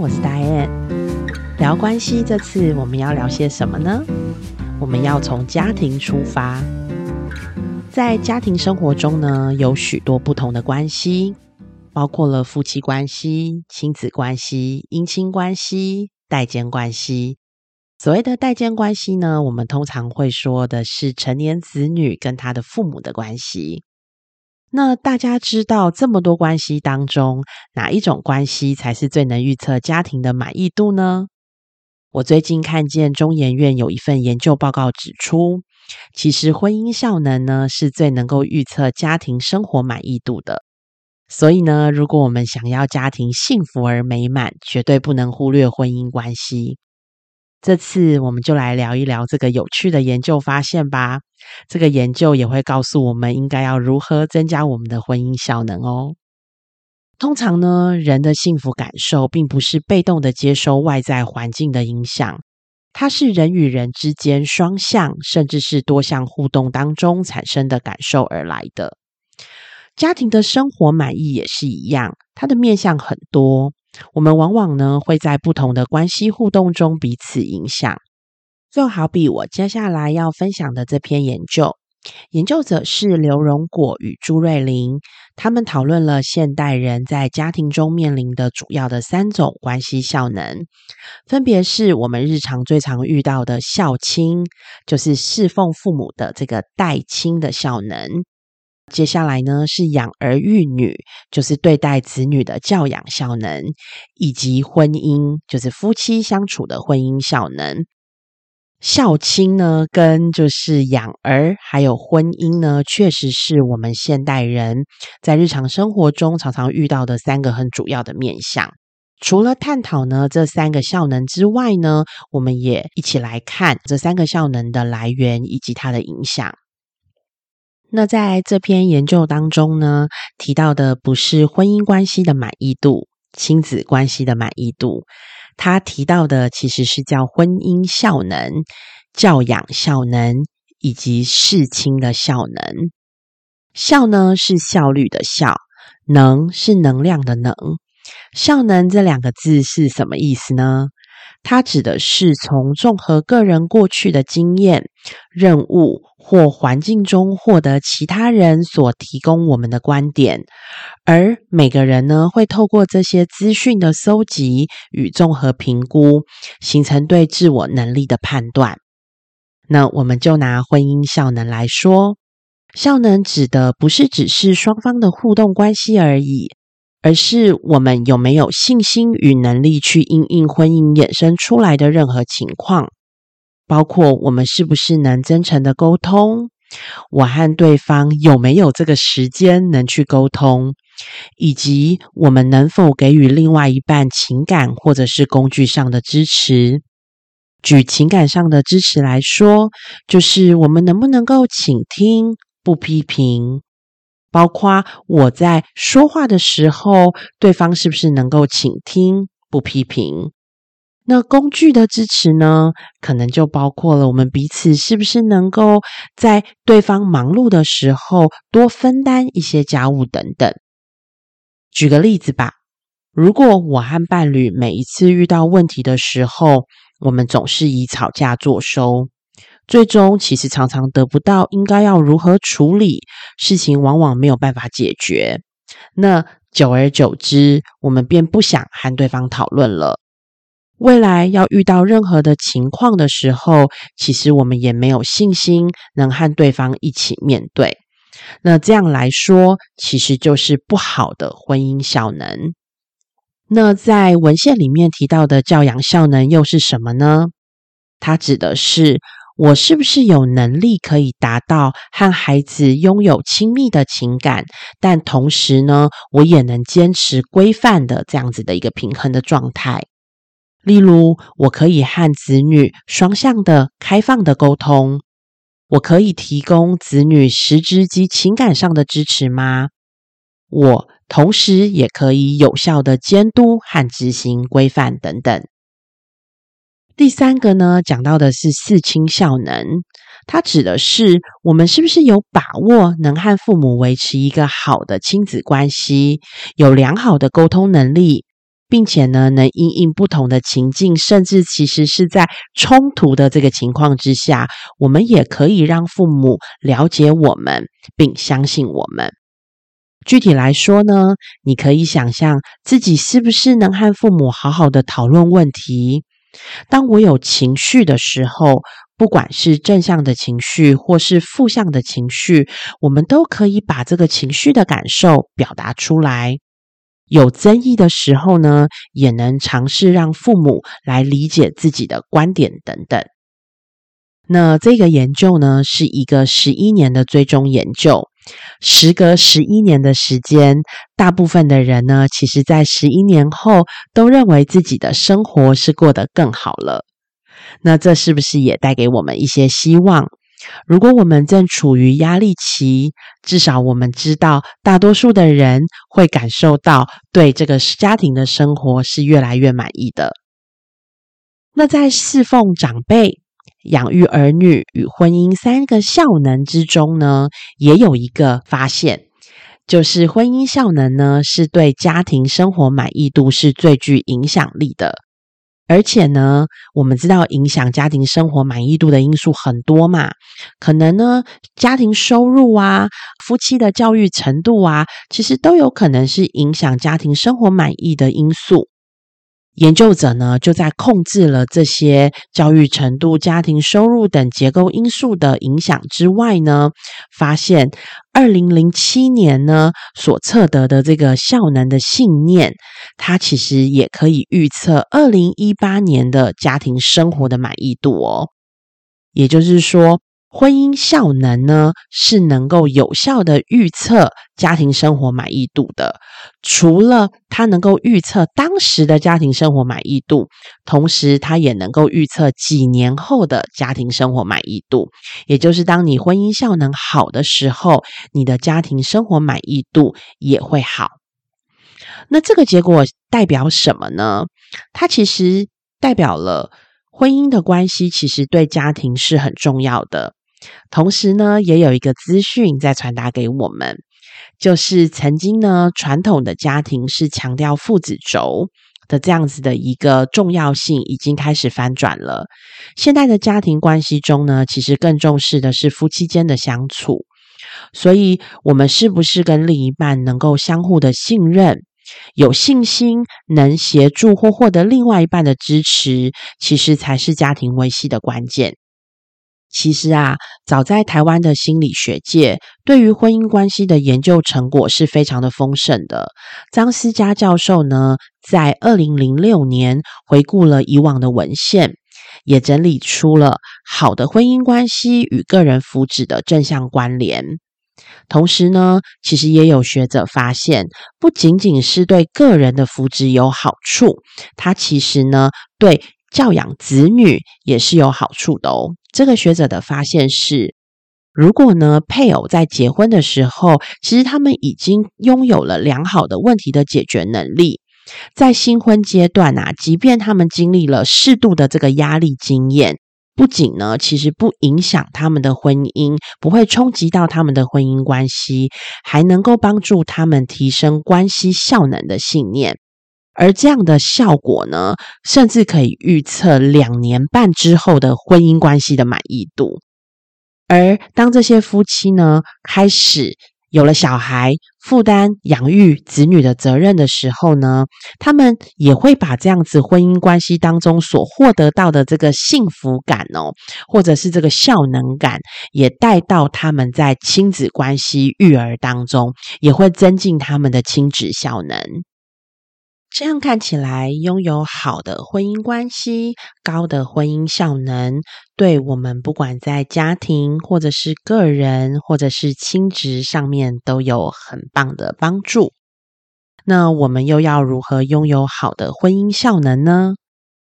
我是 Diane。聊关系，这次我们要聊些什么呢？我们要从家庭出发。在家庭生活中呢，有许多不同的关系，包括了夫妻关系、亲子关系、姻亲关系、代间关系。所谓的代间关系呢，我们通常会说的是成年子女跟他的父母的关系。那大家知道这么多关系当中，哪一种关系才是最能预测家庭的满意度呢？我最近看见中研院有一份研究报告指出，其实婚姻效能呢是最能够预测家庭生活满意度的。所以呢，如果我们想要家庭幸福而美满，绝对不能忽略婚姻关系。这次我们就来聊一聊这个有趣的研究发现吧。这个研究也会告诉我们应该要如何增加我们的婚姻效能哦。通常呢，人的幸福感受并不是被动的接收外在环境的影响，它是人与人之间双向甚至是多项互动当中产生的感受而来的。家庭的生活满意也是一样，它的面向很多。我们往往呢会在不同的关系互动中彼此影响，就好比我接下来要分享的这篇研究，研究者是刘荣果与朱瑞玲，他们讨论了现代人在家庭中面临的主要的三种关系效能，分别是我们日常最常遇到的孝亲，就是侍奉父母的这个代亲的效能。接下来呢是养儿育女，就是对待子女的教养效能，以及婚姻，就是夫妻相处的婚姻效能。孝亲呢，跟就是养儿还有婚姻呢，确实是我们现代人在日常生活中常常遇到的三个很主要的面向。除了探讨呢这三个效能之外呢，我们也一起来看这三个效能的来源以及它的影响。那在这篇研究当中呢，提到的不是婚姻关系的满意度、亲子关系的满意度，他提到的其实是叫婚姻效能、教养效能以及事亲的效能。效呢是效率的效，能是能量的能。效能这两个字是什么意思呢？它指的是从综合个人过去的经验、任务或环境中获得其他人所提供我们的观点，而每个人呢会透过这些资讯的搜集与综合评估，形成对自我能力的判断。那我们就拿婚姻效能来说，效能指的不是只是双方的互动关系而已。而是我们有没有信心与能力去应应婚姻衍生出来的任何情况，包括我们是不是能真诚的沟通，我和对方有没有这个时间能去沟通，以及我们能否给予另外一半情感或者是工具上的支持。举情感上的支持来说，就是我们能不能够倾听，不批评。包括我在说话的时候，对方是不是能够倾听不批评？那工具的支持呢？可能就包括了我们彼此是不是能够在对方忙碌的时候多分担一些家务等等。举个例子吧，如果我和伴侣每一次遇到问题的时候，我们总是以吵架作收。最终，其实常常得不到应该要如何处理事情，往往没有办法解决。那久而久之，我们便不想和对方讨论了。未来要遇到任何的情况的时候，其实我们也没有信心能和对方一起面对。那这样来说，其实就是不好的婚姻效能。那在文献里面提到的教养效能又是什么呢？它指的是。我是不是有能力可以达到和孩子拥有亲密的情感，但同时呢，我也能坚持规范的这样子的一个平衡的状态？例如，我可以和子女双向的开放的沟通，我可以提供子女实质及情感上的支持吗？我同时也可以有效的监督和执行规范等等。第三个呢，讲到的是四亲效能，它指的是我们是不是有把握能和父母维持一个好的亲子关系，有良好的沟通能力，并且呢，能因应不同的情境，甚至其实是在冲突的这个情况之下，我们也可以让父母了解我们，并相信我们。具体来说呢，你可以想象自己是不是能和父母好好的讨论问题。当我有情绪的时候，不管是正向的情绪或是负向的情绪，我们都可以把这个情绪的感受表达出来。有争议的时候呢，也能尝试让父母来理解自己的观点等等。那这个研究呢，是一个十一年的追踪研究。时隔十一年的时间，大部分的人呢，其实在十一年后都认为自己的生活是过得更好了。那这是不是也带给我们一些希望？如果我们正处于压力期，至少我们知道，大多数的人会感受到对这个家庭的生活是越来越满意的。那在侍奉长辈、养育儿女与婚姻三个效能之中呢，也有一个发现，就是婚姻效能呢，是对家庭生活满意度是最具影响力的。而且呢，我们知道影响家庭生活满意度的因素很多嘛，可能呢，家庭收入啊、夫妻的教育程度啊，其实都有可能是影响家庭生活满意的因素。研究者呢，就在控制了这些教育程度、家庭收入等结构因素的影响之外呢，发现二零零七年呢所测得的这个效能的信念，它其实也可以预测二零一八年的家庭生活的满意度哦。也就是说。婚姻效能呢，是能够有效的预测家庭生活满意度的。除了它能够预测当时的家庭生活满意度，同时它也能够预测几年后的家庭生活满意度。也就是当你婚姻效能好的时候，你的家庭生活满意度也会好。那这个结果代表什么呢？它其实代表了婚姻的关系，其实对家庭是很重要的。同时呢，也有一个资讯在传达给我们，就是曾经呢，传统的家庭是强调父子轴的这样子的一个重要性，已经开始翻转了。现代的家庭关系中呢，其实更重视的是夫妻间的相处。所以，我们是不是跟另一半能够相互的信任、有信心，能协助或获得另外一半的支持，其实才是家庭维系的关键。其实啊，早在台湾的心理学界，对于婚姻关系的研究成果是非常的丰盛的。张思佳教授呢，在二零零六年回顾了以往的文献，也整理出了好的婚姻关系与个人福祉的正向关联。同时呢，其实也有学者发现，不仅仅是对个人的福祉有好处，它其实呢，对教养子女也是有好处的哦。这个学者的发现是，如果呢配偶在结婚的时候，其实他们已经拥有了良好的问题的解决能力，在新婚阶段啊，即便他们经历了适度的这个压力经验，不仅呢其实不影响他们的婚姻，不会冲击到他们的婚姻关系，还能够帮助他们提升关系效能的信念。而这样的效果呢，甚至可以预测两年半之后的婚姻关系的满意度。而当这些夫妻呢开始有了小孩，负担养育子女的责任的时候呢，他们也会把这样子婚姻关系当中所获得到的这个幸福感哦，或者是这个效能感，也带到他们在亲子关系育儿当中，也会增进他们的亲子效能。这样看起来，拥有好的婚姻关系、高的婚姻效能，对我们不管在家庭，或者是个人，或者是亲职上面，都有很棒的帮助。那我们又要如何拥有好的婚姻效能呢？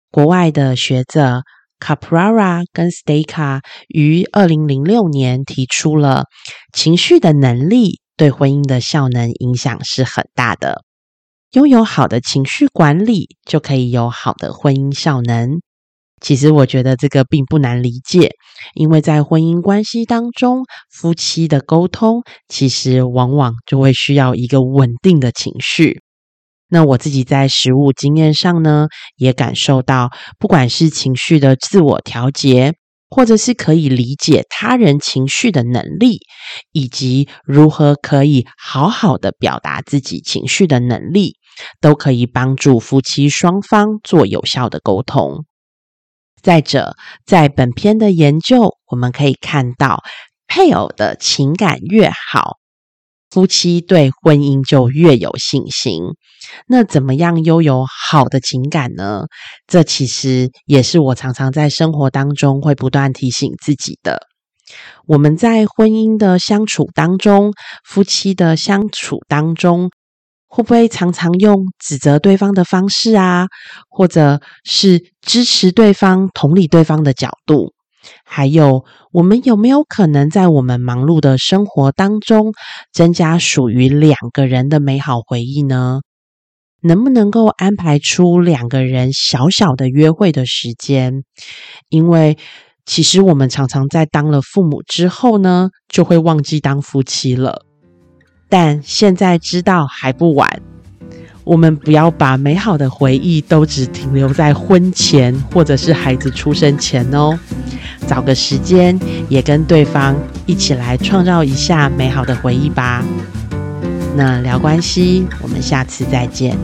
国外的学者 Caprara 跟 Staka 于二零零六年提出了，情绪的能力对婚姻的效能影响是很大的。拥有好的情绪管理，就可以有好的婚姻效能。其实我觉得这个并不难理解，因为在婚姻关系当中，夫妻的沟通其实往往就会需要一个稳定的情绪。那我自己在实务经验上呢，也感受到，不管是情绪的自我调节，或者是可以理解他人情绪的能力，以及如何可以好好的表达自己情绪的能力，都可以帮助夫妻双方做有效的沟通。再者，在本篇的研究，我们可以看到，配偶的情感越好。夫妻对婚姻就越有信心。那怎么样拥有好的情感呢？这其实也是我常常在生活当中会不断提醒自己的。我们在婚姻的相处当中，夫妻的相处当中，会不会常常用指责对方的方式啊，或者是支持对方、同理对方的角度？还有，我们有没有可能在我们忙碌的生活当中，增加属于两个人的美好回忆呢？能不能够安排出两个人小小的约会的时间？因为其实我们常常在当了父母之后呢，就会忘记当夫妻了。但现在知道还不晚。我们不要把美好的回忆都只停留在婚前或者是孩子出生前哦，找个时间也跟对方一起来创造一下美好的回忆吧。那聊关系，我们下次再见。